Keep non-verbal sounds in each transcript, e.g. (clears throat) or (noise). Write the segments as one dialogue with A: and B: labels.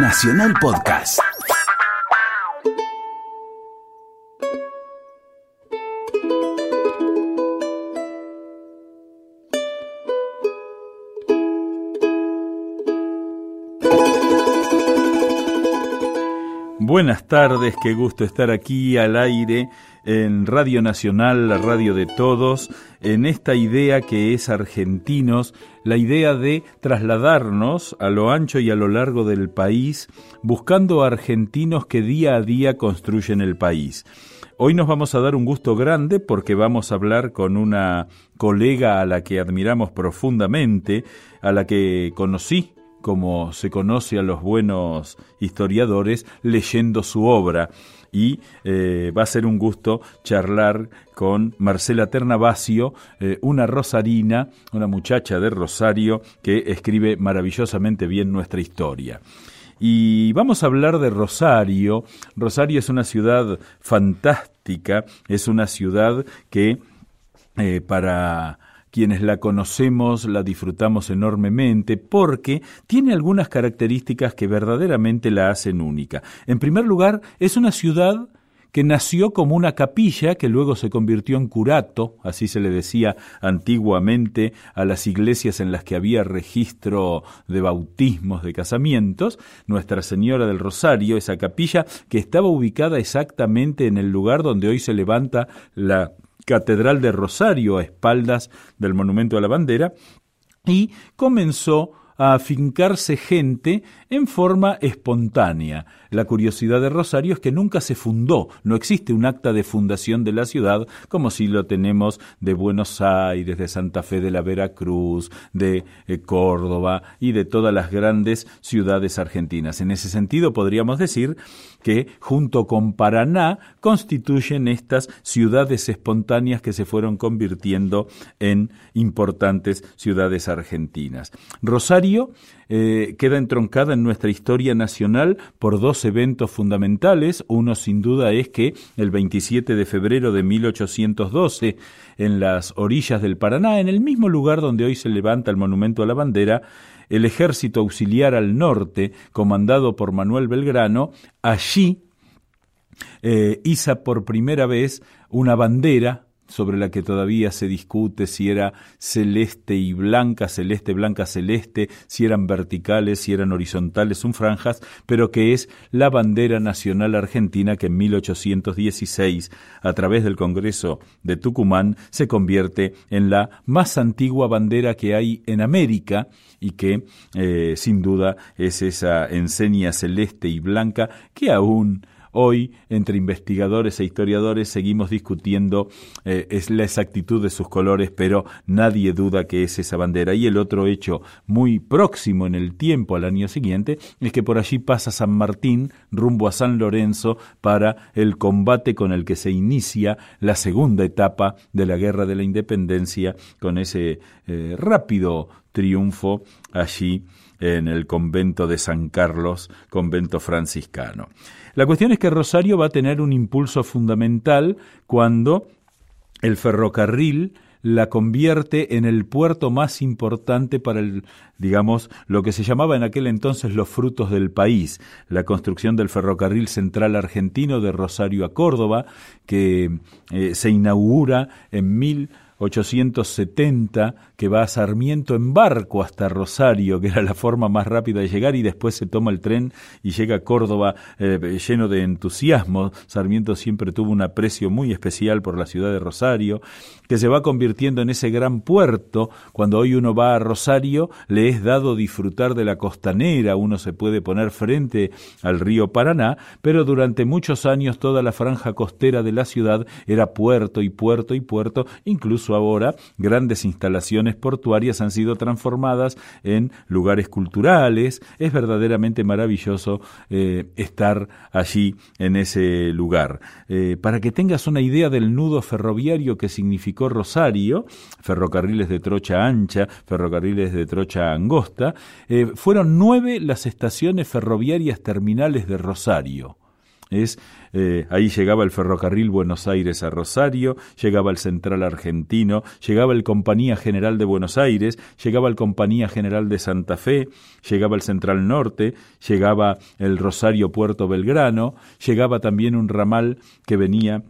A: Nacional Podcast.
B: Buenas tardes, qué gusto estar aquí al aire en Radio Nacional, la radio de todos, en esta idea que es argentinos, la idea de trasladarnos a lo ancho y a lo largo del país, buscando argentinos que día a día construyen el país. Hoy nos vamos a dar un gusto grande porque vamos a hablar con una colega a la que admiramos profundamente, a la que conocí como se conoce a los buenos historiadores, leyendo su obra. Y eh, va a ser un gusto charlar con Marcela Ternavasio, eh, una rosarina, una muchacha de Rosario que escribe maravillosamente bien nuestra historia. Y vamos a hablar de Rosario. Rosario es una ciudad fantástica, es una ciudad que eh, para quienes la conocemos la disfrutamos enormemente porque tiene algunas características que verdaderamente la hacen única. En primer lugar, es una ciudad que nació como una capilla que luego se convirtió en curato, así se le decía antiguamente a las iglesias en las que había registro de bautismos, de casamientos, Nuestra Señora del Rosario, esa capilla que estaba ubicada exactamente en el lugar donde hoy se levanta la Catedral de Rosario a espaldas del Monumento a la Bandera y comenzó a afincarse gente en forma espontánea. La curiosidad de Rosario es que nunca se fundó, no existe un acta de fundación de la ciudad como si lo tenemos de Buenos Aires, de Santa Fe de la Veracruz, de eh, Córdoba y de todas las grandes ciudades argentinas. En ese sentido podríamos decir que junto con Paraná constituyen estas ciudades espontáneas que se fueron convirtiendo en importantes ciudades argentinas. Rosario eh, queda entroncada en nuestra historia nacional por dos eventos fundamentales. Uno, sin duda, es que el 27 de febrero de 1812, en las orillas del Paraná, en el mismo lugar donde hoy se levanta el monumento a la bandera, el ejército auxiliar al norte, comandado por Manuel Belgrano, allí eh, iza por primera vez una bandera sobre la que todavía se discute si era celeste y blanca, celeste, blanca, celeste, si eran verticales, si eran horizontales, son franjas, pero que es la bandera nacional argentina que en 1816, a través del Congreso de Tucumán, se convierte en la más antigua bandera que hay en América y que, eh, sin duda, es esa enseña celeste y blanca que aún Hoy, entre investigadores e historiadores, seguimos discutiendo eh, es la exactitud de sus colores, pero nadie duda que es esa bandera. Y el otro hecho muy próximo en el tiempo al año siguiente es que por allí pasa San Martín rumbo a San Lorenzo para el combate con el que se inicia la segunda etapa de la Guerra de la Independencia con ese eh, rápido triunfo allí en el convento de San Carlos, convento franciscano. La cuestión es que Rosario va a tener un impulso fundamental cuando el ferrocarril la convierte en el puerto más importante para el, digamos, lo que se llamaba en aquel entonces los frutos del país, la construcción del ferrocarril central argentino de Rosario a Córdoba, que eh, se inaugura en mil 870 que va a Sarmiento en barco hasta Rosario, que era la forma más rápida de llegar, y después se toma el tren y llega a Córdoba eh, lleno de entusiasmo. Sarmiento siempre tuvo un aprecio muy especial por la ciudad de Rosario, que se va convirtiendo en ese gran puerto. Cuando hoy uno va a Rosario, le es dado disfrutar de la costanera, uno se puede poner frente al río Paraná, pero durante muchos años toda la franja costera de la ciudad era puerto y puerto y puerto, incluso ahora grandes instalaciones portuarias han sido transformadas en lugares culturales. Es verdaderamente maravilloso eh, estar allí en ese lugar. Eh, para que tengas una idea del nudo ferroviario que significó Rosario, ferrocarriles de trocha ancha, ferrocarriles de trocha angosta, eh, fueron nueve las estaciones ferroviarias terminales de Rosario. Es eh, ahí llegaba el ferrocarril Buenos Aires a Rosario, llegaba el Central Argentino, llegaba el Compañía General de Buenos Aires, llegaba el Compañía General de Santa Fe, llegaba el Central Norte, llegaba el Rosario Puerto Belgrano, llegaba también un ramal que venía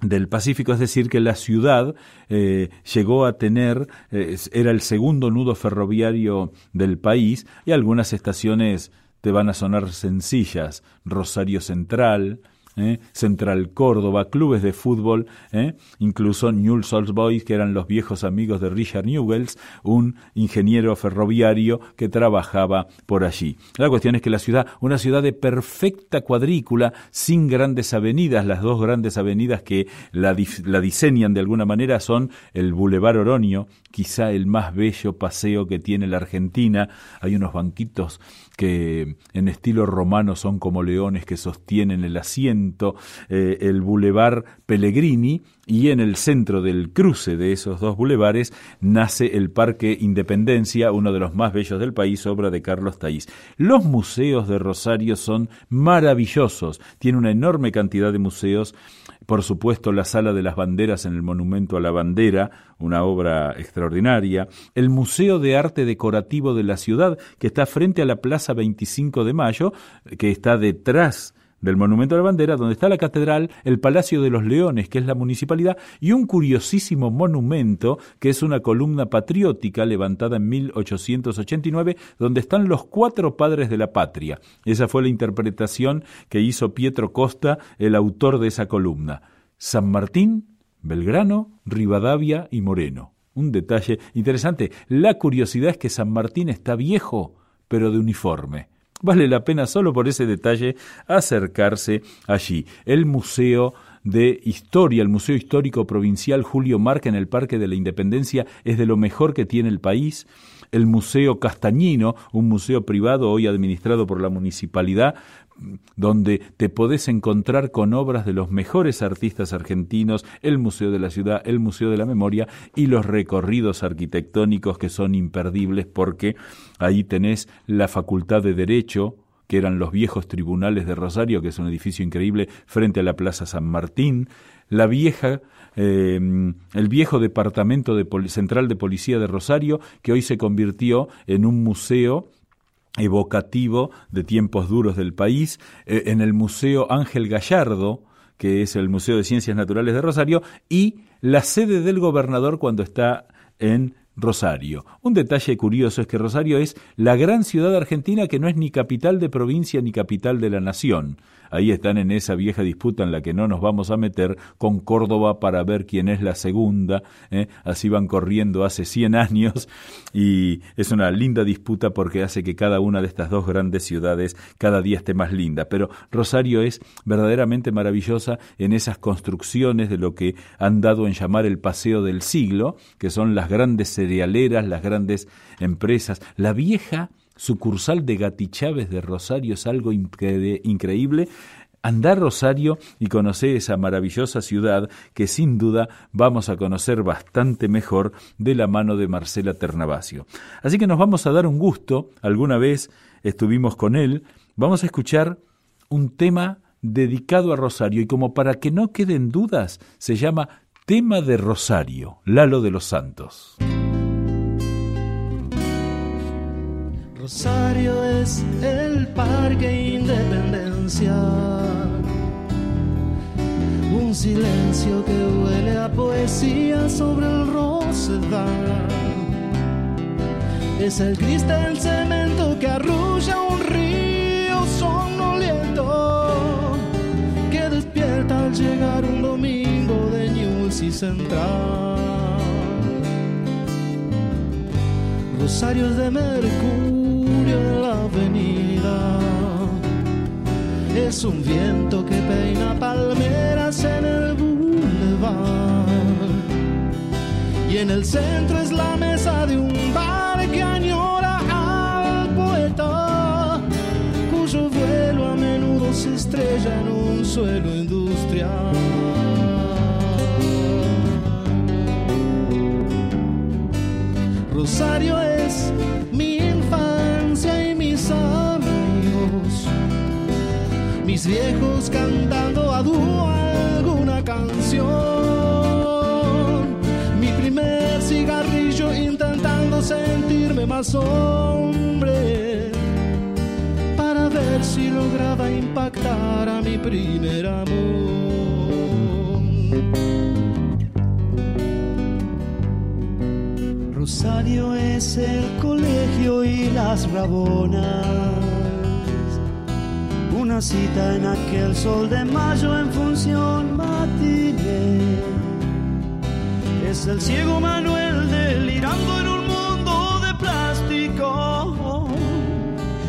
B: del Pacífico, es decir, que la ciudad eh, llegó a tener, eh, era el segundo nudo ferroviario del país y algunas estaciones te van a sonar sencillas, Rosario Central, ¿eh? Central Córdoba, clubes de fútbol, ¿eh? incluso Newell's Old Boys, que eran los viejos amigos de Richard Newells, un ingeniero ferroviario que trabajaba por allí. La cuestión es que la ciudad, una ciudad de perfecta cuadrícula, sin grandes avenidas, las dos grandes avenidas que la, la diseñan de alguna manera son el Boulevard Oronio, quizá el más bello paseo que tiene la Argentina. Hay unos banquitos que en estilo romano son como leones que sostienen el asiento, eh, el Boulevard Pellegrini, y en el centro del cruce de esos dos bulevares nace el Parque Independencia, uno de los más bellos del país, obra de Carlos Taís. Los museos de Rosario son maravillosos, tiene una enorme cantidad de museos por supuesto la Sala de las Banderas en el Monumento a la Bandera, una obra extraordinaria, el Museo de Arte Decorativo de la ciudad, que está frente a la Plaza 25 de Mayo, que está detrás del Monumento a la Bandera, donde está la catedral, el Palacio de los Leones, que es la municipalidad, y un curiosísimo monumento, que es una columna patriótica levantada en 1889, donde están los cuatro padres de la patria. Esa fue la interpretación que hizo Pietro Costa, el autor de esa columna. San Martín, Belgrano, Rivadavia y Moreno. Un detalle interesante. La curiosidad es que San Martín está viejo, pero de uniforme. Vale la pena solo por ese detalle acercarse allí. El Museo de Historia, el Museo Histórico Provincial Julio Marca en el Parque de la Independencia es de lo mejor que tiene el país el Museo Castañino, un museo privado hoy administrado por la municipalidad, donde te podés encontrar con obras de los mejores artistas argentinos, el Museo de la Ciudad, el Museo de la Memoria y los recorridos arquitectónicos que son imperdibles porque ahí tenés la Facultad de Derecho, que eran los viejos tribunales de Rosario, que es un edificio increíble frente a la Plaza San Martín, la vieja eh, el viejo departamento de central de policía de Rosario, que hoy se convirtió en un museo evocativo de tiempos duros del país, eh, en el Museo Ángel Gallardo, que es el Museo de Ciencias Naturales de Rosario, y la sede del gobernador cuando está en Rosario. Un detalle curioso es que Rosario es la gran ciudad argentina que no es ni capital de provincia ni capital de la nación ahí están en esa vieja disputa en la que no nos vamos a meter con Córdoba para ver quién es la segunda, ¿eh? así van corriendo hace 100 años y es una linda disputa porque hace que cada una de estas dos grandes ciudades cada día esté más linda, pero Rosario es verdaderamente maravillosa en esas construcciones de lo que han dado en llamar el paseo del siglo, que son las grandes cerealeras, las grandes empresas, la vieja sucursal de Gati Chávez de Rosario es algo increíble. Andar Rosario y conocer esa maravillosa ciudad que sin duda vamos a conocer bastante mejor de la mano de Marcela Ternavasio. Así que nos vamos a dar un gusto, alguna vez estuvimos con él, vamos a escuchar un tema dedicado a Rosario y como para que no queden dudas, se llama Tema de Rosario, Lalo de los Santos.
A: Rosario es el Parque Independencia. Un silencio que huele a poesía sobre el rosedal. Es el cristal cemento que arrulla un río sonoliento que despierta al llegar un domingo de News y Central. Rosarios de Mercurio en la avenida. Es un viento que peina palmeras en el boulevard. Y en el centro es la mesa de un bar que añora al poeta, cuyo vuelo a menudo se estrella en un suelo industrial.
C: Mis viejos cantando a dúo alguna canción, mi primer cigarrillo intentando sentirme más hombre para ver si lograba impactar a mi primer amor. Rosario es el colegio y las rabonas cita en aquel sol de mayo en función matiné. Es el ciego Manuel delirando en un mundo de plástico,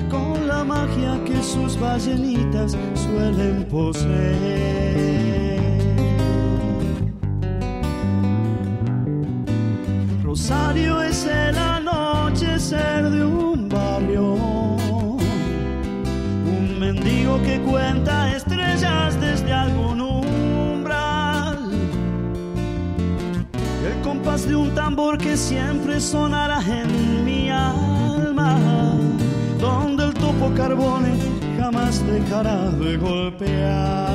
C: con la magia que sus ballenitas suelen poseer. Rosario es el anochecer de un que cuenta estrellas desde algún umbral. El compás de un tambor que siempre sonará en mi alma, donde el topo carbone jamás dejará de golpear.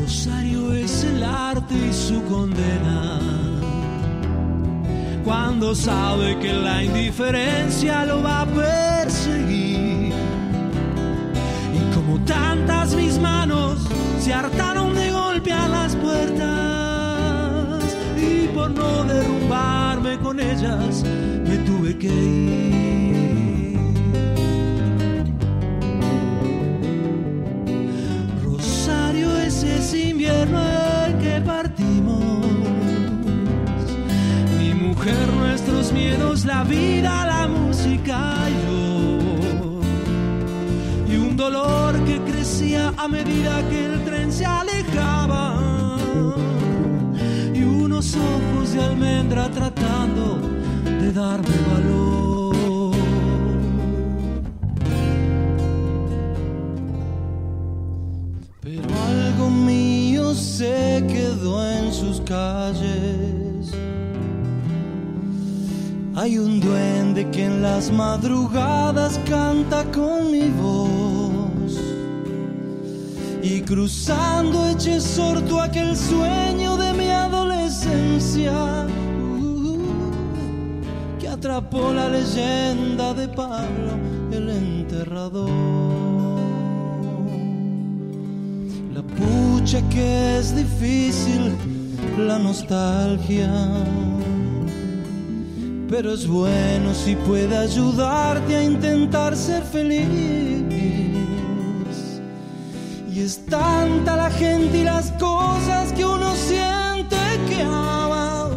C: Rosario es el arte y su condena cuando sabe que la indiferencia lo va a perseguir. Y como tantas mis manos se hartaron de golpear las puertas y por no derrumbarme con ellas me tuve que ir. Rosario es ese invierno miedos, la vida, la música yo. Y un dolor que crecía a medida que el tren se alejaba. Y unos ojos de almendra tratando de darme valor. Hay un duende que en las madrugadas canta con mi voz. Y cruzando eche sorto aquel sueño de mi adolescencia uh, que atrapó la leyenda de Pablo el enterrador. La pucha que es difícil, la nostalgia pero es bueno si puede ayudarte a intentar ser feliz. Y es tanta la gente y las cosas que uno siente que ama,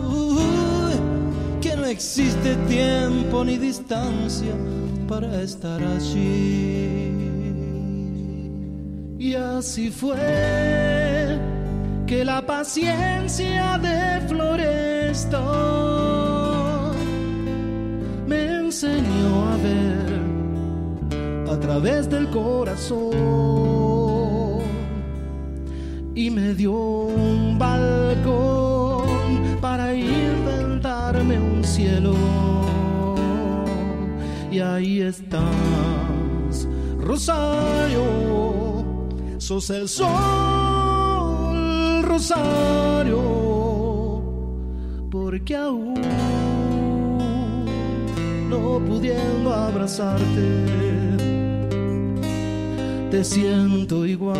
C: que no existe tiempo ni distancia para estar allí. Y así fue que la paciencia de Floresta enseñó a ver a través del corazón. Y me dio un balcón para inventarme un cielo. Y ahí estás, Rosario, sos el sol, Rosario, porque aún no pudiendo abrazarte, te siento igual.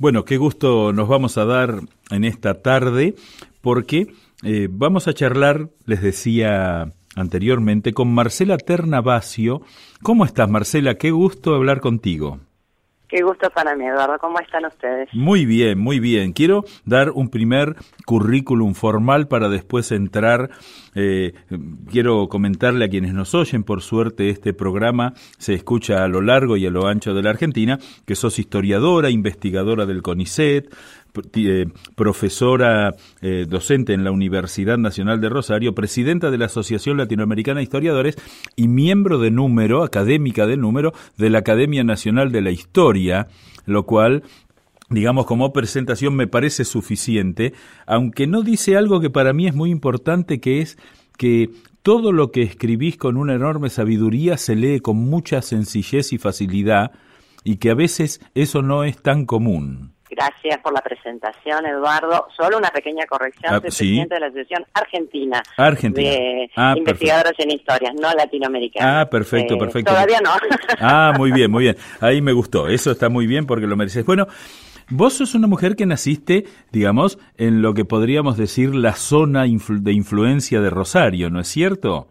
B: Bueno, qué gusto nos vamos a dar en esta tarde porque eh, vamos a charlar, les decía anteriormente con Marcela Ternavasio. ¿Cómo estás, Marcela? Qué gusto hablar contigo.
D: Qué gusto para mí, Eduardo. ¿Cómo están ustedes?
B: Muy bien, muy bien. Quiero dar un primer currículum formal para después entrar. Eh, quiero comentarle a quienes nos oyen, por suerte este programa se escucha a lo largo y a lo ancho de la Argentina, que sos historiadora, investigadora del CONICET, profesora eh, docente en la Universidad Nacional de Rosario, presidenta de la Asociación Latinoamericana de Historiadores y miembro de número, académica de número, de la Academia Nacional de la Historia, lo cual digamos, como presentación me parece suficiente, aunque no dice algo que para mí es muy importante, que es que todo lo que escribís con una enorme sabiduría se lee con mucha sencillez y facilidad, y que a veces eso no es tan común.
D: Gracias por la presentación, Eduardo. Solo una pequeña corrección.
B: Ah,
D: Soy
B: sí.
D: presidente de la Asociación Argentina,
B: Argentina.
D: de
B: Ah,
D: Investigadores en Historias, no latinoamericanas.
B: Ah, perfecto,
D: Eh,
B: perfecto.
D: Todavía no. (laughs)
B: Ah, muy bien, muy bien. Ahí me gustó. Eso está muy bien porque lo mereces. Bueno, vos sos una mujer que naciste, digamos, en lo que podríamos decir la zona influ- de influencia de Rosario, ¿no es cierto?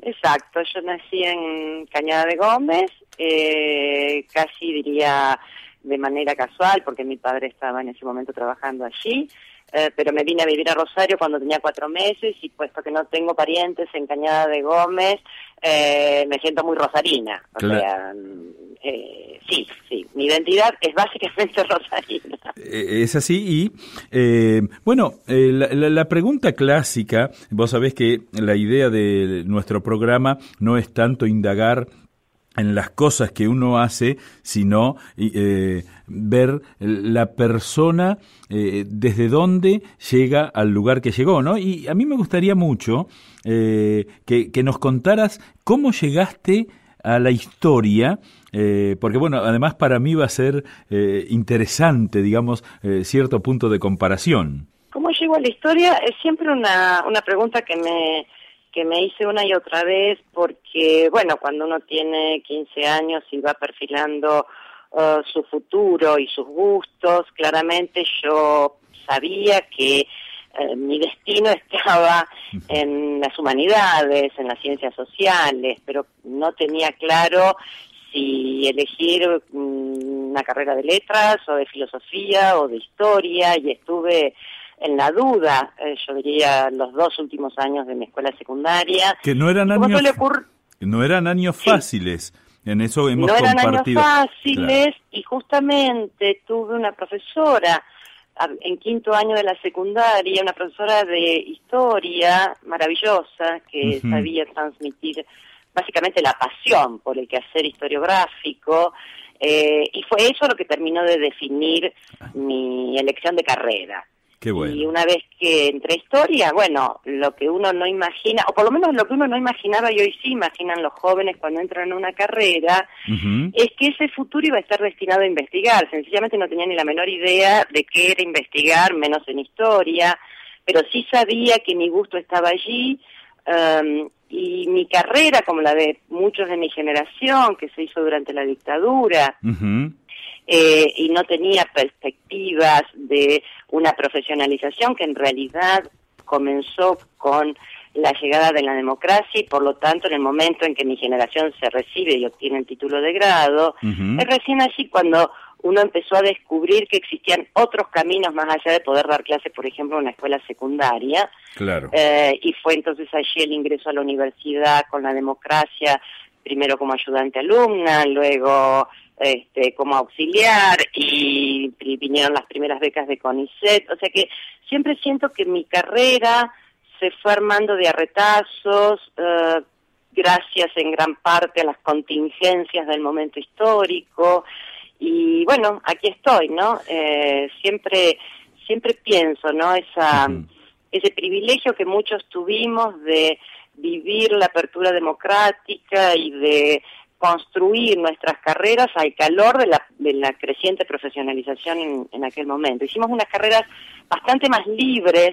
D: Exacto, yo nací en Cañada de Gómez, eh, casi diría de manera casual, porque mi padre estaba en ese momento trabajando allí, eh, pero me vine a vivir a Rosario cuando tenía cuatro meses y puesto que no tengo parientes en Cañada de Gómez, eh, me siento muy rosarina. O
B: Claro.
D: sea, eh, sí, sí, mi identidad es básicamente (laughs) rosarina.
B: Eh, Es así y, eh, bueno, eh, la, la- la pregunta clásica, vos sabés que la idea de nuestro programa no es tanto indagar en las cosas que uno hace, sino eh, ver la persona eh, desde dónde llega al lugar que llegó, ¿no? Y a mí me gustaría mucho eh, que, nos contaras cómo llegaste a la historia, eh, porque bueno, además para mí va a ser eh, interesante, digamos, cierto punto de comparación.
D: ¿Cómo llego a la historia? Es siempre una, una pregunta que me, que me hice una y otra vez porque, bueno, cuando uno tiene 15 años y va perfilando uh, su futuro y sus gustos, claramente yo sabía que eh, mi destino (laughs) estaba en las humanidades, en las ciencias sociales, pero no tenía claro si elegir mm, una carrera de letras o de filosofía o de historia y estuve en la duda, eh, yo diría, los dos últimos años de mi escuela secundaria.
B: Que no eran
D: ¿Cómo
B: años, no eran años
D: Sí.
B: fáciles. En eso hemos
D: no eran años
B: compartido.
D: fáciles
B: Claro.
D: y justamente tuve una profesora en quinto año de la secundaria, una profesora de historia maravillosa que sabía transmitir básicamente la pasión por el quehacer historiográfico eh, y fue eso lo que terminó de definir mi elección de carrera.
B: Qué bueno.
D: Y una vez que entré a historia, bueno, lo que uno no imagina, o por lo menos lo que uno no imaginaba y hoy sí imaginan los jóvenes cuando entran en una carrera, es que ese futuro iba a estar destinado a investigar. Sencillamente no tenía ni la menor idea de qué era investigar, menos en historia, pero sí sabía que mi gusto estaba allí. um, y mi carrera, como la de muchos de mi generación, que se hizo durante la dictadura. Eh, y no tenía perspectivas de una profesionalización que en realidad comenzó con la llegada de la democracia y por lo tanto en el momento en que mi generación se recibe y obtiene el título de grado, es recién allí cuando uno empezó a descubrir que existían otros caminos más allá de poder dar clases, por ejemplo, en una escuela secundaria,
B: Claro.
D: eh, y fue entonces allí el ingreso a la universidad con la democracia, primero como ayudante alumna, luego este, como auxiliar y, y vinieron las primeras becas de CONICET. O sea que siempre siento que mi carrera se fue armando de arretazos, eh, gracias en gran parte a las contingencias del momento histórico. Y bueno, aquí estoy, ¿no? Eh, siempre, siempre pienso, ¿no? Esa, ese privilegio que muchos tuvimos de vivir la apertura democrática y de construir nuestras carreras al calor de la, de la creciente profesionalización en, en aquel momento. Hicimos unas carreras bastante más libres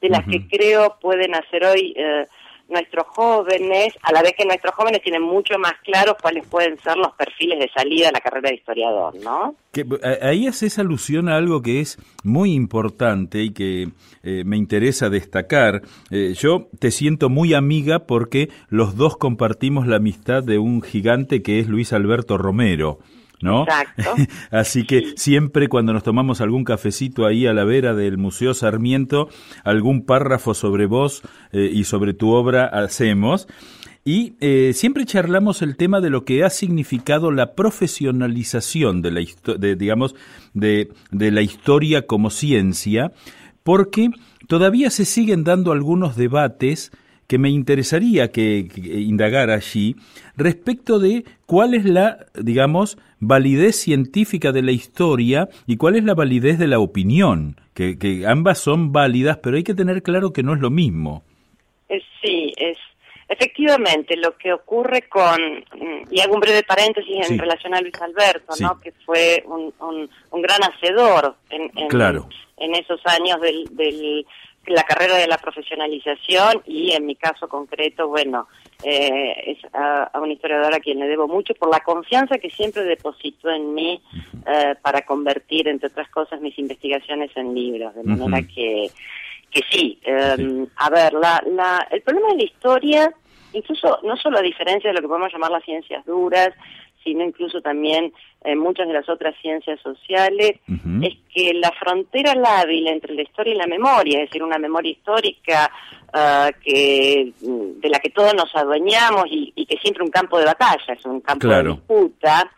D: de las que creo pueden hacer hoy eh, nuestros jóvenes, a la vez que nuestros jóvenes tienen mucho más claros cuáles pueden ser los perfiles de salida a la carrera de historiador, ¿no?
B: Que, a- ahí haces alusión a algo que es muy importante y que eh, me interesa destacar. Eh, yo te siento muy amiga porque los dos compartimos la amistad de un gigante que es Luis Alberto Romero. ¿No?
D: Exacto. (laughs)
B: Así que
D: Sí.
B: siempre cuando nos tomamos algún cafecito ahí a la vera del Museo Sarmiento, algún párrafo sobre vos eh, y sobre tu obra hacemos. y eh, siempre charlamos el tema de lo que ha significado la profesionalización de la, de, digamos, de, de la historia como ciencia, porque todavía se siguen dando algunos debates que me interesaría que, indagar allí respecto de cuál es la, digamos, validez científica de la historia y cuál es la validez de la opinión, que, que ambas son válidas, pero hay que tener claro que no es lo mismo.
D: Sí, es efectivamente lo que ocurre con, y hago un breve paréntesis en relación a Luis Alberto, ¿no? que fue un, un, gran hacedor en, en, en esos años del, del la carrera de la profesionalización y en mi caso concreto, bueno, eh, es a, una historiadora a quien le debo mucho por la confianza que siempre depositó en mí eh, para convertir, entre otras cosas, mis investigaciones en libros. De manera que, que sí, em, a ver, la, la, el problema de la historia, incluso no solo a diferencia de lo que podemos llamar las ciencias duras, sino incluso también en muchas de las otras ciencias sociales, es que la frontera lábil entre la historia y la memoria, es decir, una memoria histórica ah, que de la que todos nos adueñamos y, que siempre un campo de batalla, es un campo de disputa,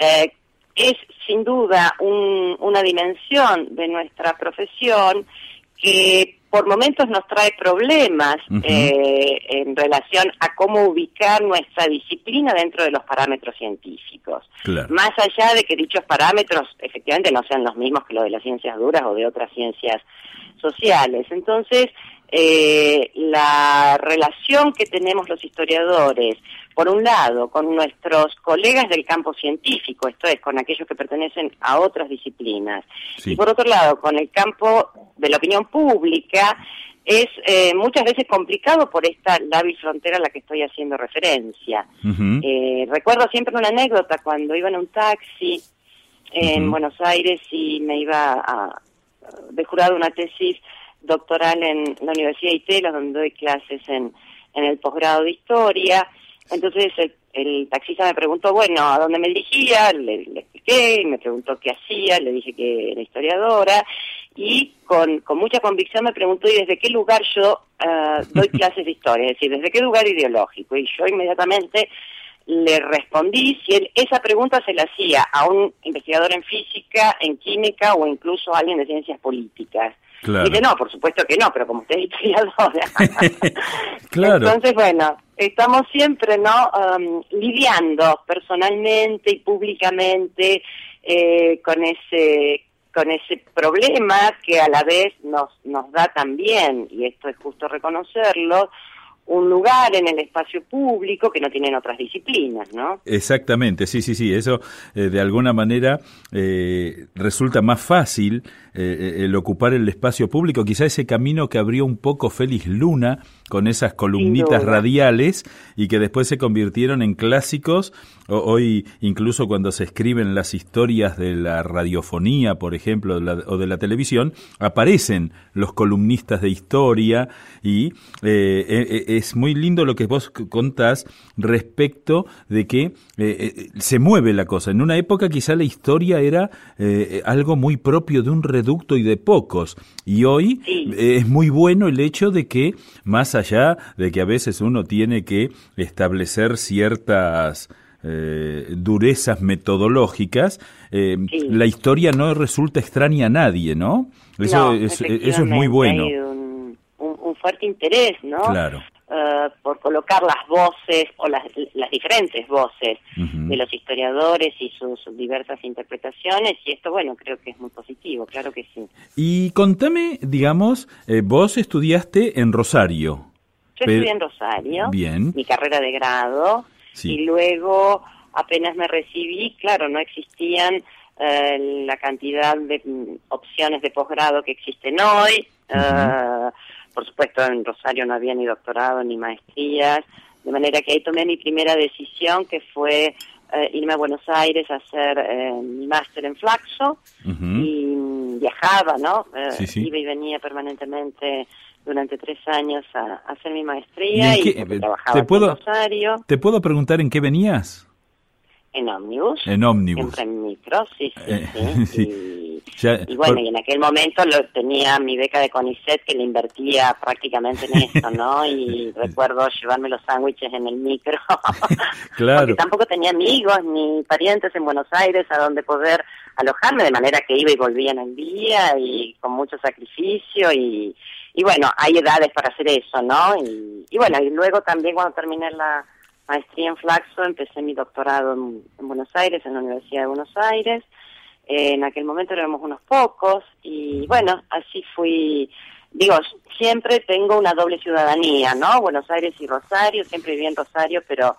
D: eh, es sin duda una dimensión de nuestra profesión que por momentos nos trae problemas eh, en relación a cómo ubicar nuestra disciplina dentro de los parámetros científicos. Más allá de que dichos parámetros efectivamente no sean los mismos que los de las ciencias duras o de otras ciencias sociales. Entonces, eh, la relación que tenemos los historiadores, por un lado, con nuestros colegas del campo científico, esto es, con aquellos que pertenecen a otras disciplinas, y por otro lado, con el campo de la opinión pública, es eh, muchas veces complicado por esta lábil frontera a la que estoy haciendo referencia. eh, recuerdo siempre una anécdota cuando iba en un taxi en Buenos Aires y me iba a, de jurado una tesis doctoral en la Universidad de Itela, donde doy clases en, en el posgrado de Historia. Entonces el, taxista me preguntó, bueno, ¿a dónde me dirigía? Le, le expliqué, y me preguntó qué hacía, le dije que era historiadora, y con, con mucha convicción me preguntó, ¿y desde qué lugar yo uh, doy (laughs) clases de historia? Es decir, ¿desde qué lugar ideológico? Y yo inmediatamente le respondí si él esa pregunta se la hacía a un investigador en física, en química o incluso a alguien de ciencias políticas. Dice, no, por supuesto que no, pero como usted es historiadora. (laughs) claro. Entonces, bueno, estamos siempre, ¿no? Um, lidiando personalmente y públicamente eh, con ese con ese problema que a la vez nos nos da también y esto es justo reconocerlo un lugar en el espacio público que no tienen otras disciplinas, ¿no?
B: Exactamente, sí, sí, sí, eso eh, de alguna manera eh, resulta más fácil eh, el ocupar el espacio público, quizá ese camino que abrió un poco Félix Luna con esas columnitas radiales y que después se convirtieron en clásicos. hoy incluso cuando se escriben las historias de la radiofonía, por ejemplo, o de la televisión, aparecen los columnistas de historia y eh, eh, eh, es muy lindo lo que vos contás respecto de que se mueve la cosa. En una época quizá la historia era algo muy propio de un reducto y de pocos y hoy es muy bueno el hecho de que más allá de que a veces uno tiene que establecer ciertas eh, durezas metodológicas, eh, la historia no resulta extraña a nadie, ¿no? Eso, es, eso es muy bueno.
D: Hay un, un, fuerte interés, ¿no? Claro. Uh, por colocar las voces o las, las diferentes voces de los historiadores y sus, diversas interpretaciones y esto bueno creo que es muy positivo claro que sí
B: y contame digamos eh, vos estudiaste en Rosario
D: yo estudié en Rosario, bien. mi carrera de grado, y luego apenas me recibí, claro, no existían eh, la cantidad de mm, opciones de posgrado que existen hoy. Eh, por supuesto, en Rosario no había ni doctorado ni maestrías, de manera que ahí tomé mi primera decisión, que fue eh, irme a Buenos Aires a hacer mi máster en Flaxo, y viajaba, ¿no? Iba y venía permanentemente durante tres años a, hacer mi maestría y, trabajaba
B: ¿te puedo, en Rosario. ¿Te puedo preguntar en qué venías?
D: En ómnibus.
B: En ómnibus.
D: en micro, sí, sí, eh, (laughs) sí. y bueno, y en aquel momento lo, tenía mi beca de CONICET que le invertía prácticamente en eso, ¿no? Y (laughs) recuerdo llevarme los sándwiches en el micro. (laughs)
B: claro.
D: Porque tampoco tenía amigos ni parientes en Buenos Aires a donde poder alojarme, de manera que iba y volvía en el día y con mucho sacrificio y, y bueno, hay edades para hacer eso, ¿no? Y, y bueno, y luego también cuando terminé la maestría en Flaxo, empecé mi doctorado en, Buenos Aires, en la Universidad de Buenos Aires. En aquel momento éramos unos pocos y bueno, así fui, digo, siempre tengo una doble ciudadanía, ¿no? Buenos Aires y Rosario, siempre viví en Rosario, pero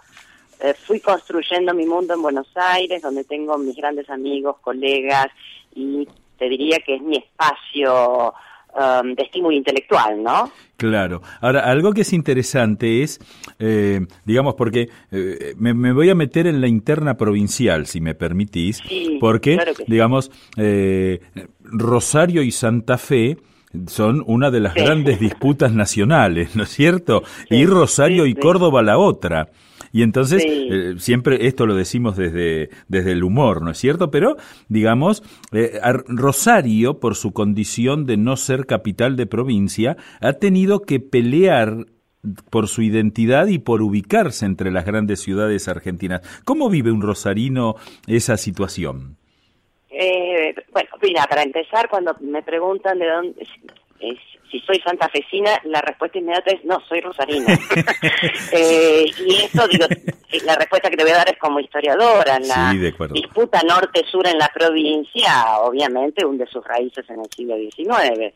D: eh, fui construyendo mi mundo en Buenos Aires, donde tengo mis grandes amigos, colegas y te diría que es mi espacio Um, de estímulo intelectual, ¿no?
B: Claro. Ahora, algo que es interesante es, eh, digamos, porque eh, me, voy a meter en la interna provincial, si me permitís, porque, digamos, eh, Rosario y Santa Fe son una de las grandes disputas nacionales, ¿no es cierto? y Rosario y Córdoba la otra. Y entonces, eh, siempre esto lo decimos desde, desde el humor, ¿no es cierto? Pero, digamos, eh, Rosario, por su condición de no ser capital de provincia, ha tenido que pelear por su identidad y por ubicarse entre las grandes ciudades argentinas. ¿Cómo vive un rosarino esa situación?
D: Eh, bueno, mira, para empezar, cuando me preguntan de dónde, si soy santafesina, la respuesta inmediata es no, soy rosarina. (laughs) eh, y eso, digo, la respuesta que te voy a dar es como historiadora. La disputa norte-sur en la provincia, obviamente, hunde sus raíces en el siglo XIX.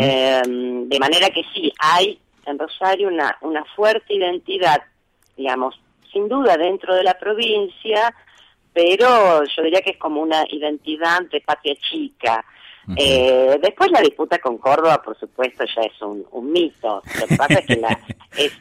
D: eh, de manera que sí, hay en Rosario una, una fuerte identidad, digamos, sin duda dentro de la provincia, pero yo diría que es como una identidad de patria chica. Eh, después la disputa con Córdoba, por supuesto, ya es un, mito. Lo que pasa es que la, (laughs) es,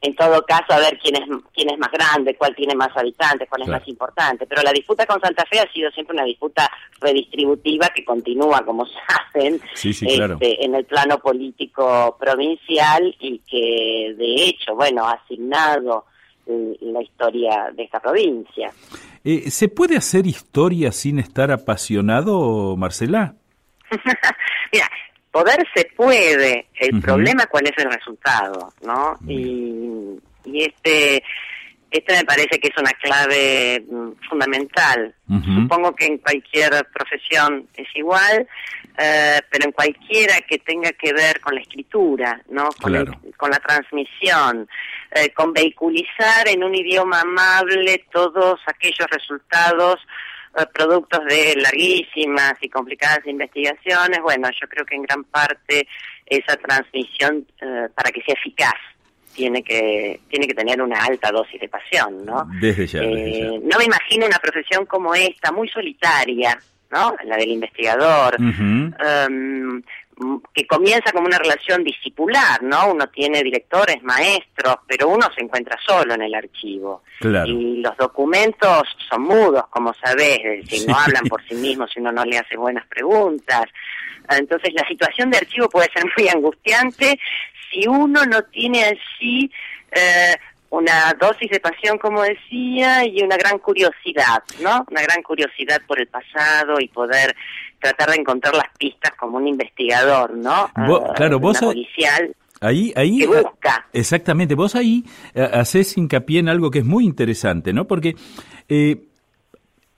D: en todo caso, a ver quién es, quién es más grande, cuál tiene más habitantes, cuál es más importante. Pero la disputa con Santa Fe ha sido siempre una disputa redistributiva que continúa, como (laughs) saben, este, en el plano político provincial y que, de hecho, bueno, ha asignado la historia de esta provincia.
B: Eh, ¿Se puede hacer historia sin estar apasionado, Marcela? (laughs)
D: Mira, poder se puede, el problema cuál es el resultado, ¿no? Y, y este este me parece que es una clave mm, fundamental. Supongo que en cualquier profesión es igual, eh, pero en cualquiera que tenga que ver con la escritura, ¿no? Con, con la transmisión, eh, con vehiculizar en un idioma amable todos aquellos resultados eh, productos de larguísimas y complicadas investigaciones, bueno, yo creo que en gran parte esa transmisión, eh, para que sea eficaz, tiene que tiene que tener una alta dosis de pasión, ¿no?
B: Desde ya,
D: eh, No me imagino una profesión como esta, muy solitaria, ¿no? La del investigador, que comienza como una relación discipular, ¿no? Uno tiene directores, maestros, pero uno se encuentra solo en el archivo. Y los documentos son mudos, como sabés, es decir, no hablan por sí mismos si uno no le hace buenas preguntas. Entonces la situación de archivo puede ser muy (laughs) angustiante si uno no tiene así eh, una dosis de pasión, como decía, y una gran curiosidad, ¿no? Una gran curiosidad por el pasado y poder tratar de encontrar las pistas como un investigador, ¿no?
B: Ah, claro, vos
D: policial.
B: Ahí, ahí,
D: que busca.
B: Exactamente, vos ahí eh, haces hincapié en algo que es muy interesante, ¿no? Porque eh,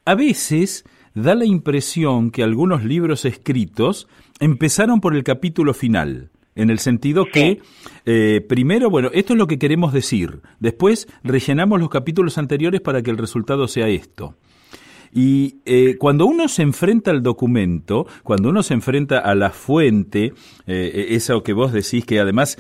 B: a veces da la impresión que algunos libros escritos empezaron por el capítulo final en el sentido que, eh, primero, bueno, esto es lo que queremos decir, después rellenamos los capítulos anteriores para que el resultado sea esto. Y eh, cuando uno se enfrenta al documento, cuando uno se enfrenta a la fuente, eh, eso que vos decís que además,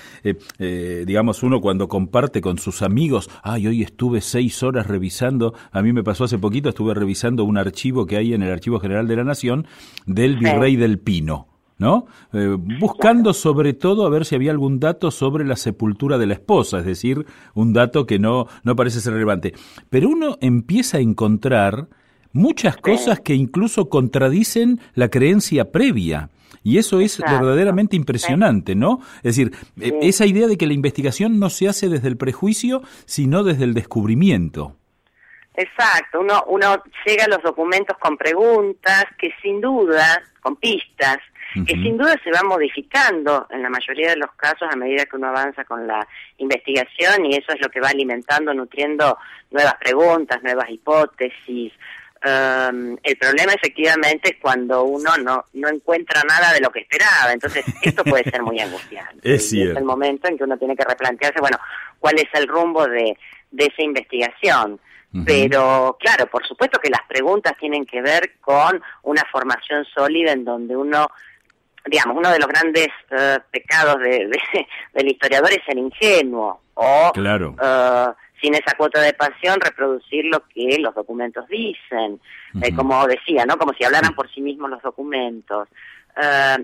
B: digamos, uno cuando comparte con sus amigos, ay, hoy estuve seis horas revisando, a mí me pasó hace poquito, estuve revisando un archivo que hay en el Archivo General de la Nación del Virrey del Pino. ¿No? Eh, buscando sobre todo a ver si había algún dato sobre la sepultura de la esposa, es decir, un dato que no, no parece ser relevante. Pero uno empieza a encontrar muchas cosas que incluso contradicen la creencia previa. Y eso es verdaderamente impresionante, ¿no? Es decir, eh, esa idea de que la investigación no se hace desde el prejuicio, sino desde el descubrimiento.
D: Exacto, uno, uno llega a los documentos con preguntas que sin duda, con pistas, que sin duda se van modificando en la mayoría de los casos a medida que uno avanza con la investigación y eso es lo que va alimentando, nutriendo nuevas preguntas, nuevas hipótesis. Um, el problema efectivamente es cuando uno no, no encuentra nada de lo que esperaba, entonces esto puede ser muy angustiante. (laughs)
B: es,
D: es el momento en que uno tiene que replantearse, bueno, cuál es el rumbo de, de esa investigación. Pero claro, por supuesto que las preguntas tienen que ver con una formación sólida en donde uno, digamos, uno de los grandes eh, pecados de, (laughs) del historiador es el ingenuo o
B: claro.
D: Eh, sin esa cuota de pasión reproducir lo que los documentos dicen, eh, como decía, ¿no? Como si hablaran por sí mismos los documentos.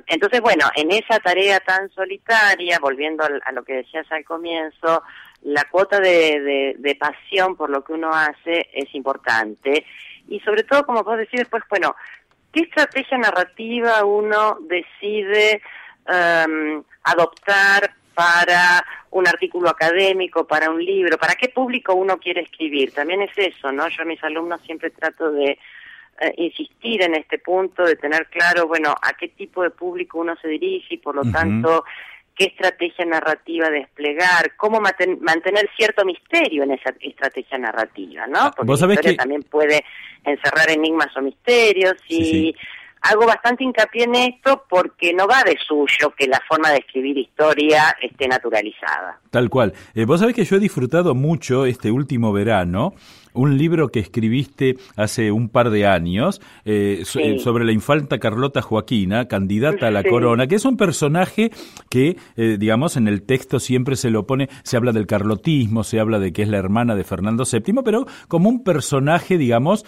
D: entonces, bueno, en esa tarea tan solitaria, volviendo a lo que decías al comienzo, la cuota de, de, pasión por lo que uno hace es importante. Y sobre todo, como vos decís después, bueno, ¿qué estrategia narrativa uno decide um, adoptar para un artículo académico, para un libro, para qué público uno quiere escribir? También es eso, ¿no? Yo a mis alumnos siempre trato de eh, insistir en este punto, de tener claro, bueno, a qué tipo de público uno se dirige y por lo tanto qué estrategia narrativa desplegar, cómo mantener cierto misterio en esa estrategia narrativa, ¿no?
B: Ah, Porque la historia
D: también puede encerrar enigmas o misterios y hago bastante hincapié en esto porque no va de suyo que la forma de escribir historia esté naturalizada.
B: Tal cual. Eh, vos sabés que yo he disfrutado mucho este último verano un libro que escribiste hace un par de años eh, eh, sobre la infanta Carlota Joaquina, candidata a la corona, que es un personaje que, eh, digamos, en el texto siempre se lo pone, se habla del carlotismo, se habla de que es la hermana de Fernando VII, pero como un personaje, digamos,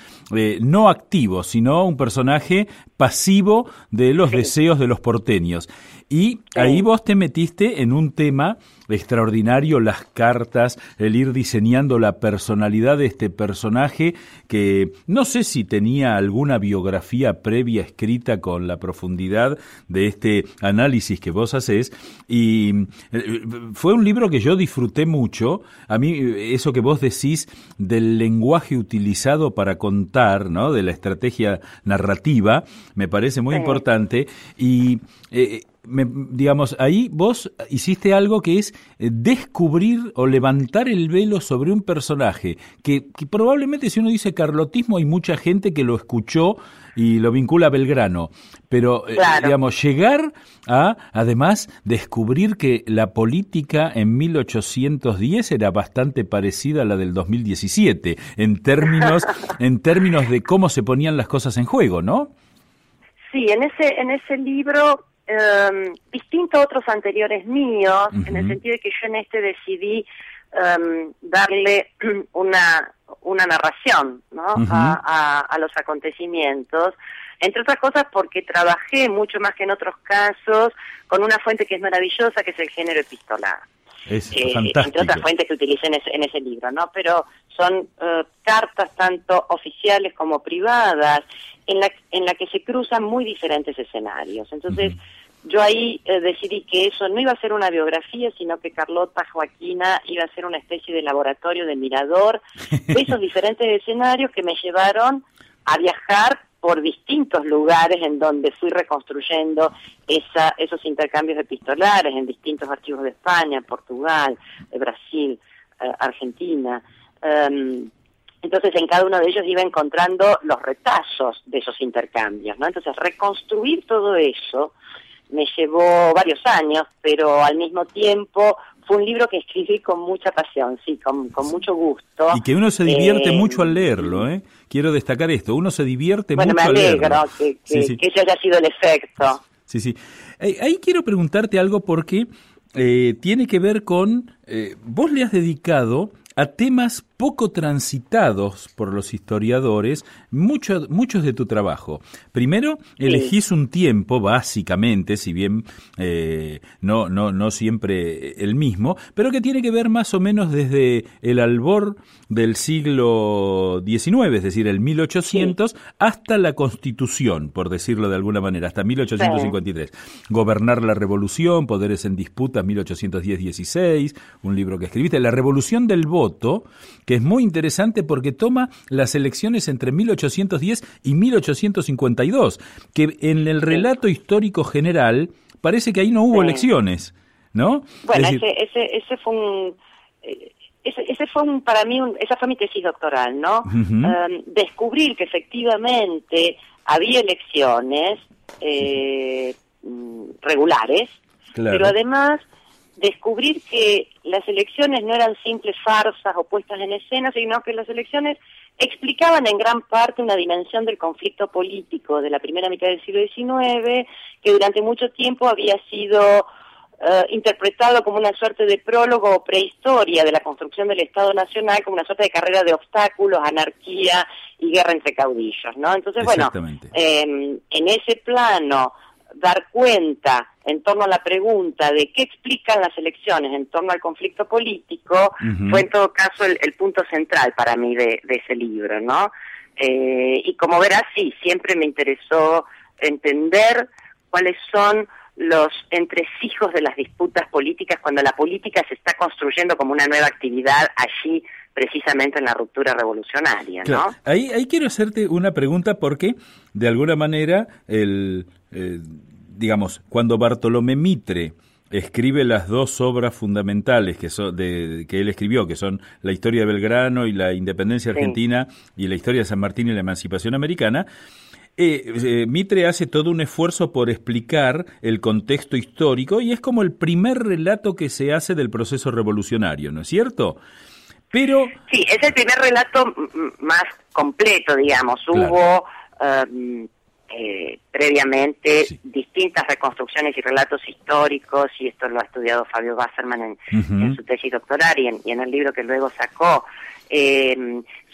B: no activo, sino un personaje pasivo de los deseos de los porteños. Y ahí vos te metiste en un tema extraordinario, las cartas, el ir diseñando la personalidad de este personaje que no sé si tenía alguna biografía previa escrita con la profundidad de este análisis que vos haces. Y eh, fue un libro que yo disfruté mucho. A mí eso que vos decís del lenguaje utilizado para contar, ¿no? de la estrategia narrativa, me parece muy importante. Y eh, digamos, ahí vos hiciste algo que es eh, descubrir o levantar el velo sobre un personaje que, probablemente si uno dice carlotismo hay mucha gente que lo escuchó y lo vincula a Belgrano, pero eh, digamos, llegar a además descubrir que la política en 1810 era bastante parecida a la del 2017 en términos (laughs) en términos de cómo se ponían las cosas en juego, ¿no?
D: Sí, en ese en ese libro um, distinto a otros anteriores míos, en el sentido de que yo en este decidí em, darle (clears throat) una, una narración ¿no? a, a, los acontecimientos, entre otras cosas porque trabajé mucho más que en otros casos con una fuente que es maravillosa, que es el género epistolar.
B: Es eh, entre
D: otras fuentes que utilicé en ese, en ese libro, ¿no? Pero son eh, cartas tanto oficiales como privadas en la, en la que se cruzan muy diferentes escenarios. Entonces, yo ahí eh, decidí que eso no iba a ser una biografía, sino que Carlota Joaquina iba a ser una especie de laboratorio de mirador de (laughs) esos diferentes escenarios que me llevaron a viajar por distintos lugares en donde fui reconstruyendo esa, esos intercambios epistolares en distintos archivos de España, Portugal, de Brasil, eh, Argentina. Em, entonces en cada uno de ellos iba encontrando los retazos de esos intercambios, ¿no? Entonces reconstruir todo eso me llevó varios años, pero al mismo tiempo fue un libro que escribí con mucha pasión, sí, con, mucho gusto.
B: Y que uno se divierte eh, mucho al leerlo, ¿eh? Quiero destacar esto, uno se divierte mucho al leerlo.
D: Bueno, me alegro que, que, ese haya sido el efecto.
B: Sí, sí. Eh, ahí quiero preguntarte algo porque eh, tiene que ver con, vos le has dedicado a temas poco transitados por los historiadores muchos muchos de tu trabajo. Primero, elegís un tiempo, básicamente, si bien eh, no, no, no siempre el mismo, pero que tiene que ver más o menos desde el albor del siglo XIX, es decir, el 1800, hasta la Constitución, por decirlo de alguna manera, hasta 1853. Gobernar la Revolución, Poderes en Disputa, 1810-16, un libro que escribiste, La Revolución del Voto, que es muy interesante porque toma las elecciones entre 1810 y 1852, que en el relato histórico general parece que ahí no hubo elecciones, ¿no?
D: Bueno, ese, ese, fue un... Eh, ese, fue un, para mí, esa fue mi tesis doctoral, ¿no? Um, descubrir que efectivamente había elecciones eh, mm, regulares, pero además descubrir que las elecciones no eran simples farsas o puestas en escena, sino que las elecciones explicaban en gran parte una dimensión del conflicto político de la primera mitad del siglo XIX, que durante mucho tiempo había sido eh, interpretado como una suerte de prólogo o prehistoria de la construcción del Estado Nacional, como una suerte de carrera de obstáculos, anarquía y guerra entre caudillos, ¿no? Entonces, bueno, em, en ese plano dar cuenta en torno a la pregunta de qué explican las elecciones en torno al conflicto político fue en todo caso el, punto central para mí de, ese libro, ¿no? Eh, y como verás, sí, siempre me interesó entender cuáles son los entresijos de las disputas políticas cuando la política se está construyendo como una nueva actividad allí precisamente en la ruptura revolucionaria, ¿no?
B: Ahí, ahí quiero hacerte una pregunta porque de alguna manera el eh, digamos, cuando Bartolomé Mitre escribe las dos obras fundamentales que, de, que él escribió, que son la historia de Belgrano y la independencia argentina y la historia de San Martín y la emancipación americana, eh, eh, Mitre hace todo un esfuerzo por explicar el contexto histórico y es como el primer relato que se hace del proceso revolucionario, ¿no es cierto?
D: Pero... Sí, es el primer relato más completo, digamos. Hubo um, eh, previamente distintas reconstrucciones y relatos históricos, y esto lo ha estudiado Fabio Wasserman en, su tesis doctoral y en, el libro que luego sacó, eh,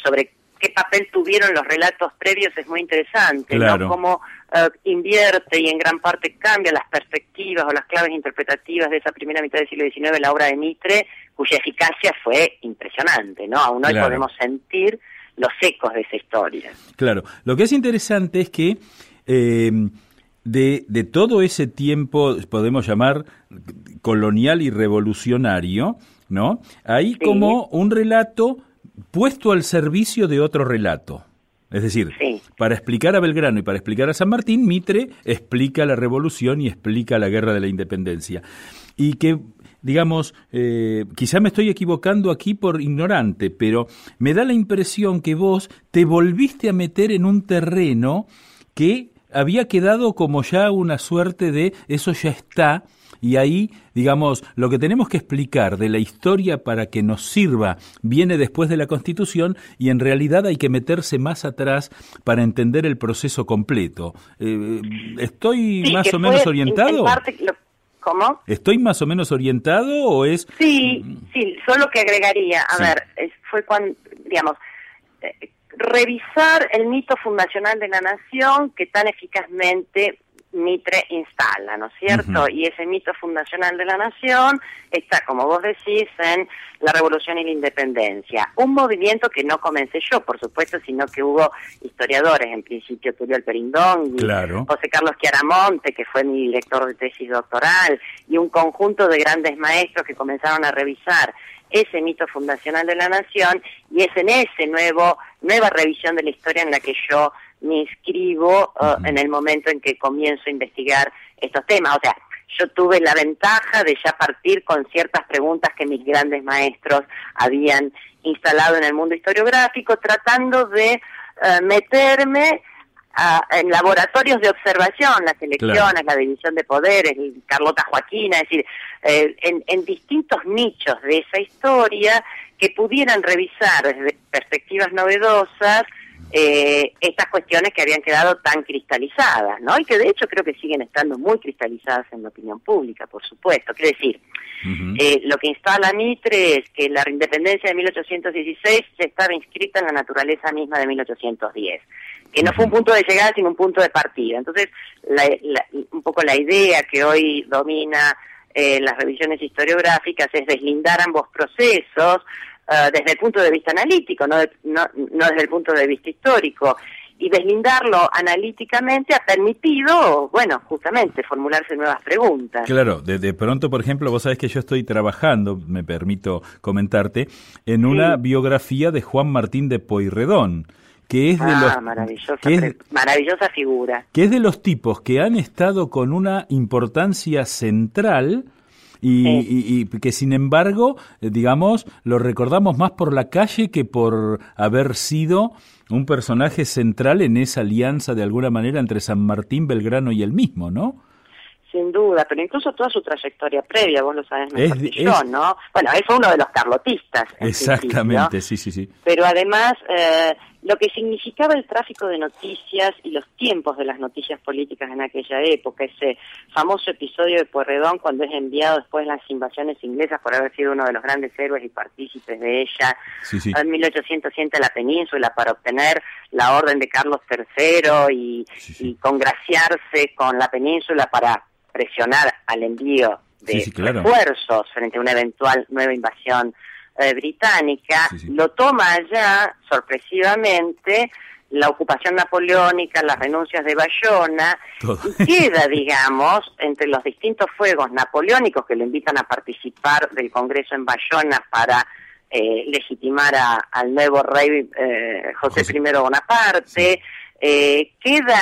D: sobre qué papel tuvieron los relatos previos es muy interesante, ¿no? Cómo eh, invierte y en gran parte cambia las perspectivas o las claves interpretativas de esa primera mitad del siglo XIX, la obra de Mitre, cuya eficacia fue impresionante, ¿no? Aún hoy podemos sentir los ecos de esa historia.
B: Claro, lo que es interesante es que eh, de, de, todo ese tiempo, podemos llamar colonial y revolucionario, ¿no? Hay como un relato puesto al servicio de otro relato. Es decir, para explicar a Belgrano y para explicar a San Martín, Mitre explica la revolución y explica la guerra de la independencia. Y que, digamos, eh, quizá me estoy equivocando aquí por ignorante, pero me da la impresión que vos te volviste a meter en un terreno que había quedado como ya una suerte de eso ya está, y ahí, digamos, lo que tenemos que explicar de la historia para que nos sirva viene después de la Constitución y en realidad hay que meterse más atrás para entender el proceso completo. Eh, ¿Estoy más o menos orientado?
D: ¿Cómo?
B: ¿Estoy más o menos orientado o es...?
D: Sí, sí, solo que agregaría, a ver, fue cuando, digamos, eh, revisar el mito fundacional de la nación que tan eficazmente Mitre instala, ¿no es cierto? Y ese mito fundacional de la nación está, como vos decís, en la revolución y la independencia. Un movimiento que no comencé yo, por supuesto, sino que hubo historiadores, en principio Tulio Alperindón y José Carlos Chiaramonte, que fue mi director de tesis doctoral, y un conjunto de grandes maestros que comenzaron a revisar ese mito fundacional de la nación y es en ese nuevo nueva revisión de la historia en la que yo me inscribo uh, en el momento en que comienzo a investigar estos temas. O sea, yo tuve la ventaja de ya partir con ciertas preguntas que mis grandes maestros habían instalado en el mundo historiográfico, tratando de uh, meterme en laboratorios de observación, las elecciones, la división de poderes, Carlota Joaquina, es decir, eh, en, en distintos nichos de esa historia que pudieran revisar desde perspectivas novedosas eh, estas cuestiones que habían quedado tan cristalizadas, ¿no? Y que de hecho creo que siguen estando muy cristalizadas en la opinión pública, por supuesto. Quiero decir, eh, lo que instala Mitre es que la independencia de 1816 ya estaba inscrita en la naturaleza misma de 1810, que no fue un punto de llegada, sino un punto de partida. Entonces, un poco la idea que hoy domina eh, las revisiones historiográficas es deslindar ambos procesos, eh, desde el punto de vista analítico, no, no, desde el punto de vista histórico, y deslindarlo analíticamente ha permitido, bueno, justamente formularse nuevas preguntas.
B: Claro, de, pronto, por ejemplo, vos sabés que yo estoy trabajando, me permito comentarte, en una biografía de Juan Martín de Poirredón que es de
D: ah, los maravillosa, maravillosa figura.
B: que es de los tipos que han estado con una importancia central y, que sin embargo, eh, digamos, lo recordamos más por la calle que por haber sido un personaje central en esa alianza de alguna manera entre San Martín, Belgrano y el mismo, ¿no?
D: Sin duda, pero incluso toda su trayectoria previa, vos lo sabes mejor que yo, ¿no? Bueno, él fue uno de los carlotistas.
B: Exactamente, sí, sí, sí.
D: Pero además, eh, lo que significaba el tráfico de noticias y los tiempos de las noticias políticas en aquella época, ese famoso episodio de Puerredón cuando es enviado después de las invasiones inglesas por haber sido uno de los grandes héroes y partícipes de ella, en 1800 siente la península para obtener la orden de Carlos III y, y congraciarse con la península para presionar al envío de refuerzos frente a una eventual nueva invasión eh, británica, lo toma allá sorpresivamente la ocupación napoleónica, las renuncias de Bayona, y queda, (laughs) digamos, entre los distintos fuegos napoleónicos que le invitan a participar del Congreso en Bayona para eh, legitimar al nuevo rey eh, José, I Bonaparte, queda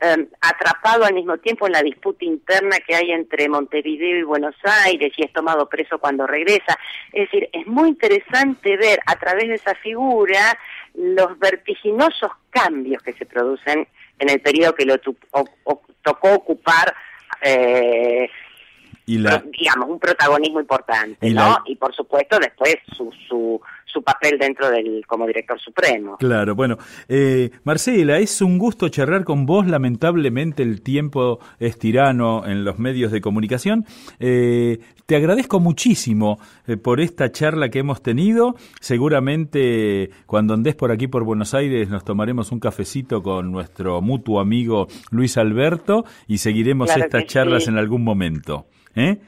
D: Em, atrapado al mismo tiempo en la disputa interna que hay entre Montevideo y Buenos Aires y es tomado preso cuando regresa. Es decir, es muy interesante ver a través de esa figura los vertiginosos cambios que se producen en el periodo que lo tocó ocupar eh, y digamos, un protagonismo importante, ¿no? Y por supuesto después su, su, su papel dentro del como director supremo.
B: Claro, bueno, eh, Marcela, es un gusto charlar con vos. Lamentablemente el tiempo es tirano en los medios de comunicación. Eh, te agradezco muchísimo eh, por esta charla que hemos tenido. Seguramente cuando andes por aquí por Buenos Aires nos tomaremos un cafecito con nuestro mutuo amigo Luis Alberto y seguiremos estas charlas en algún momento. ¿Eh?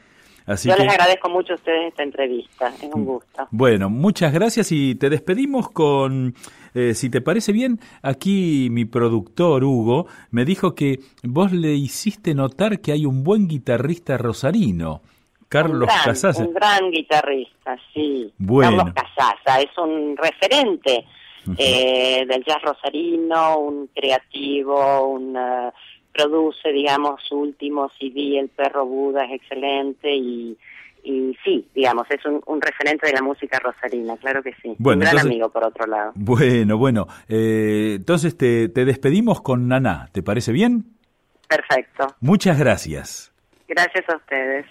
D: Así Yo les agradezco mucho a ustedes esta entrevista, es un gusto.
B: Bueno, muchas gracias y te despedimos con, eh, si te parece bien, aquí mi productor Hugo me dijo que vos le hiciste notar que hay un buen guitarrista rosarino. Carlos Casasa.
D: Un gran guitarrista, sí. Carlos Casasa es un referente eh, del jazz rosarino, un creativo, un produce, digamos, su último CD, El Perro Buda, es excelente y, y sí, digamos, es un, referente de la música rosarina, claro que sí. un gran amigo, por otro lado.
B: Bueno, bueno, eh, entonces te, te despedimos con Naná, ¿te parece bien?
D: Perfecto.
B: Muchas gracias.
D: Gracias a ustedes.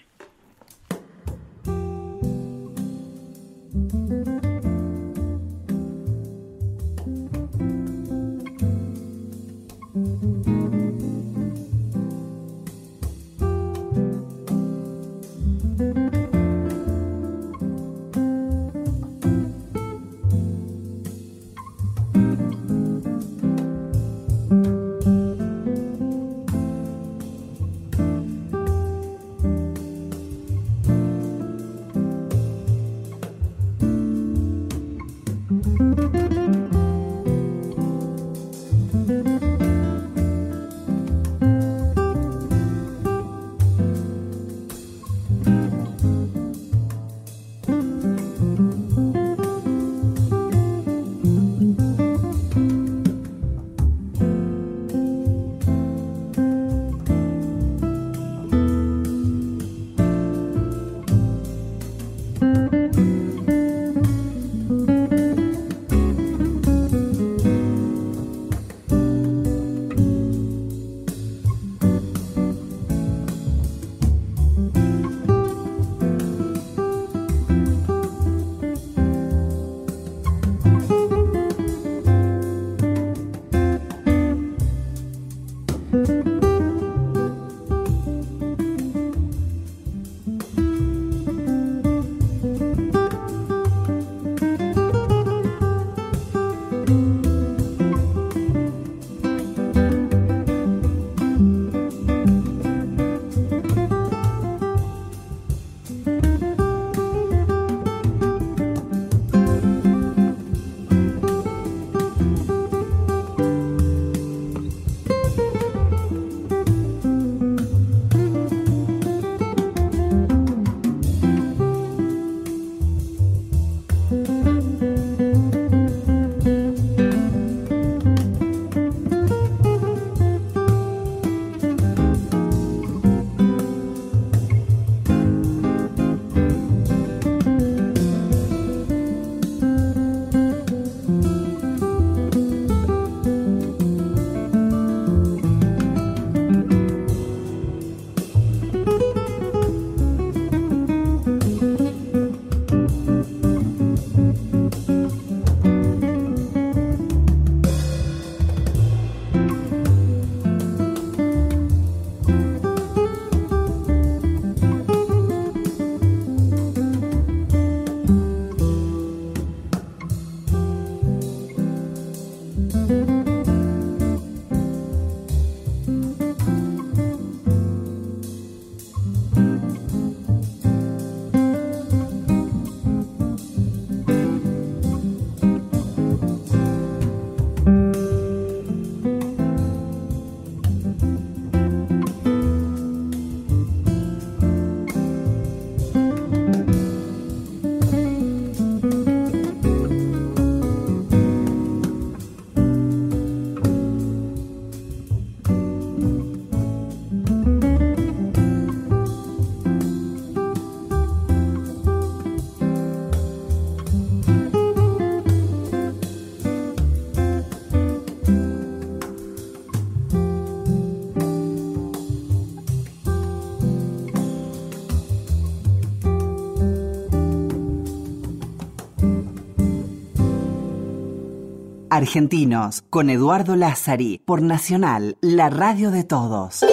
E: Argentinos, con Eduardo Lázari, por Nacional, la radio de todos.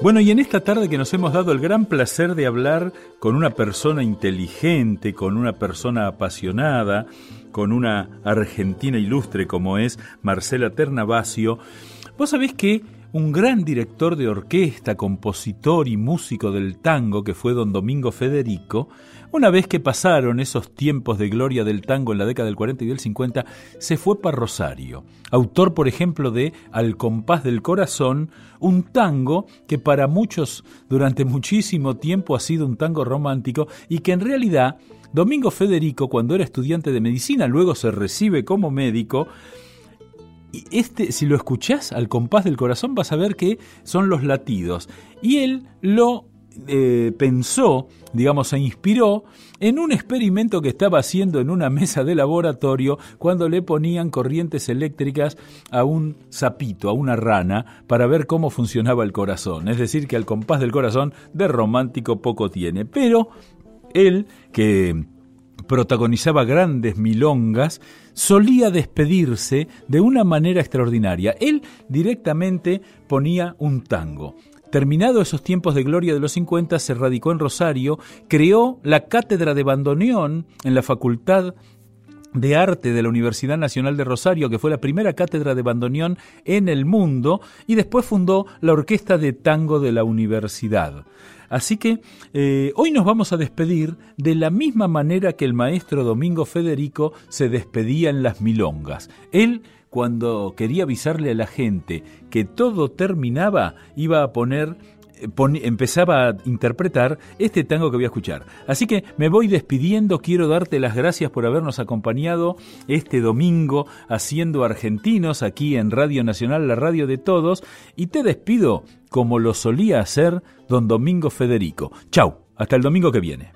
B: Bueno, y en esta tarde que nos hemos dado el gran placer de hablar con una persona inteligente, con una persona apasionada, con una argentina ilustre como es Marcela Ternavasio, vos sabés que un gran director de orquesta, compositor y músico del tango que fue don Domingo Federico, una vez que pasaron esos tiempos de gloria del tango en la década del 40 y del 50, se fue para Rosario, autor por ejemplo de Al compás del corazón, un tango que para muchos durante muchísimo tiempo ha sido un tango romántico y que en realidad Domingo Federico, cuando era estudiante de medicina, luego se recibe como médico, este, si lo escuchás al compás del corazón, vas a ver que son los latidos. Y él lo eh, pensó, digamos, se inspiró en un experimento que estaba haciendo en una (laughs) mesa de laboratorio cuando le ponían corrientes eléctricas a un sapito, a una rana, para ver cómo funcionaba el corazón. Es decir, que al compás del corazón de romántico poco tiene. Pero él, que protagonizaba grandes milongas, solía despedirse de una manera extraordinaria. Él directamente ponía un tango. Terminado esos tiempos de gloria de los 50, se radicó en Rosario, creó la cátedra de bandoneón en la Facultad de Arte de la Universidad Nacional de Rosario, que fue la primera cátedra de bandoneón en el mundo, y después fundó la Orquesta de Tango de la Universidad. Así que eh, hoy nos vamos a despedir de la misma manera que el maestro Domingo Federico se despedía en las milongas. Él cuando quería avisarle a la gente que todo terminaba, iba a poner empezaba a interpretar este tango que voy a escuchar. Así que me voy despidiendo, quiero darte las gracias por habernos acompañado este domingo haciendo argentinos aquí en Radio Nacional, la radio de todos, y te despido como lo solía hacer don Domingo Federico. Chau, hasta el domingo que viene.